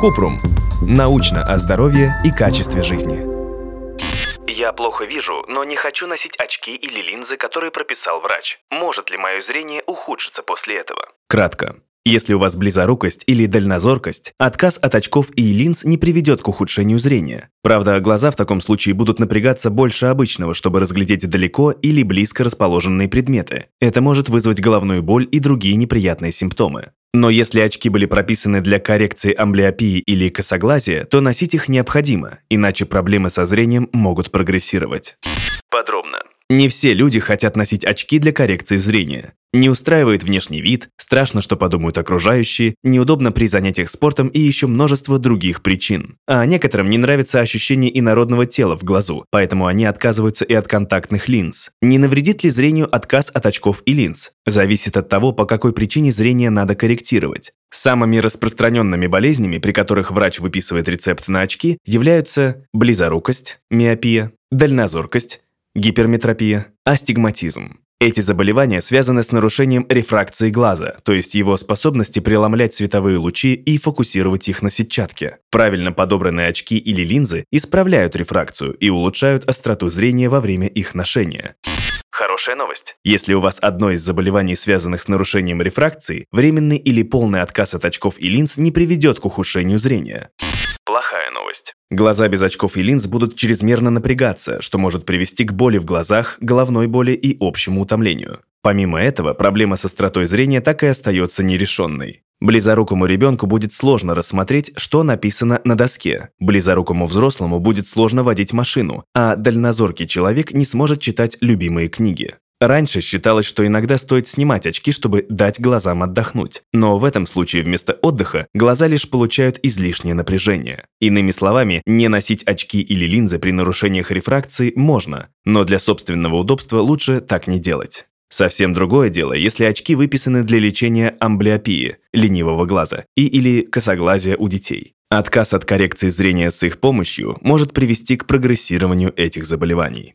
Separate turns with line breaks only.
Купрум. Научно о здоровье и качестве жизни.
Я плохо вижу, но не хочу носить очки или линзы, которые прописал врач. Может ли мое зрение ухудшиться после этого?
Кратко. Если у вас близорукость или дальнозоркость, отказ от очков и линз не приведет к ухудшению зрения. Правда, глаза в таком случае будут напрягаться больше обычного, чтобы разглядеть далеко или близко расположенные предметы. Это может вызвать головную боль и другие неприятные симптомы. Но если очки были прописаны для коррекции амблиопии или косоглазия, то носить их необходимо, иначе проблемы со зрением могут прогрессировать.
Подробно.
Не все люди хотят носить очки для коррекции зрения. Не устраивает внешний вид, страшно, что подумают окружающие, неудобно при занятиях спортом и еще множество других причин. А некоторым не нравится ощущение инородного тела в глазу, поэтому они отказываются и от контактных линз. Не навредит ли зрению отказ от очков и линз? Зависит от того, по какой причине зрение надо корректировать. Самыми распространенными болезнями, при которых врач выписывает рецепт на очки, являются близорукость, миопия, дальнозоркость, гиперметропия, астигматизм. Эти заболевания связаны с нарушением рефракции глаза, то есть его способности преломлять световые лучи и фокусировать их на сетчатке. Правильно подобранные очки или линзы исправляют рефракцию и улучшают остроту зрения во время их ношения.
Хорошая новость.
Если у вас одно из заболеваний, связанных с нарушением рефракции, временный или полный отказ от очков и линз не приведет к ухудшению зрения.
Плохая новость.
Глаза без очков и линз будут чрезмерно напрягаться, что может привести к боли в глазах, головной боли и общему утомлению. Помимо этого, проблема с остротой зрения так и остается нерешенной. Близорукому ребенку будет сложно рассмотреть, что написано на доске. Близорукому взрослому будет сложно водить машину, а дальнозоркий человек не сможет читать любимые книги. Раньше считалось, что иногда стоит снимать очки, чтобы дать глазам отдохнуть. Но в этом случае вместо отдыха глаза лишь получают излишнее напряжение. Иными словами, не носить очки или линзы при нарушениях рефракции можно, но для собственного удобства лучше так не делать. Совсем другое дело, если очки выписаны для лечения амблиопии, ленивого глаза, и или косоглазия у детей. Отказ от коррекции зрения с их помощью может привести к прогрессированию этих заболеваний.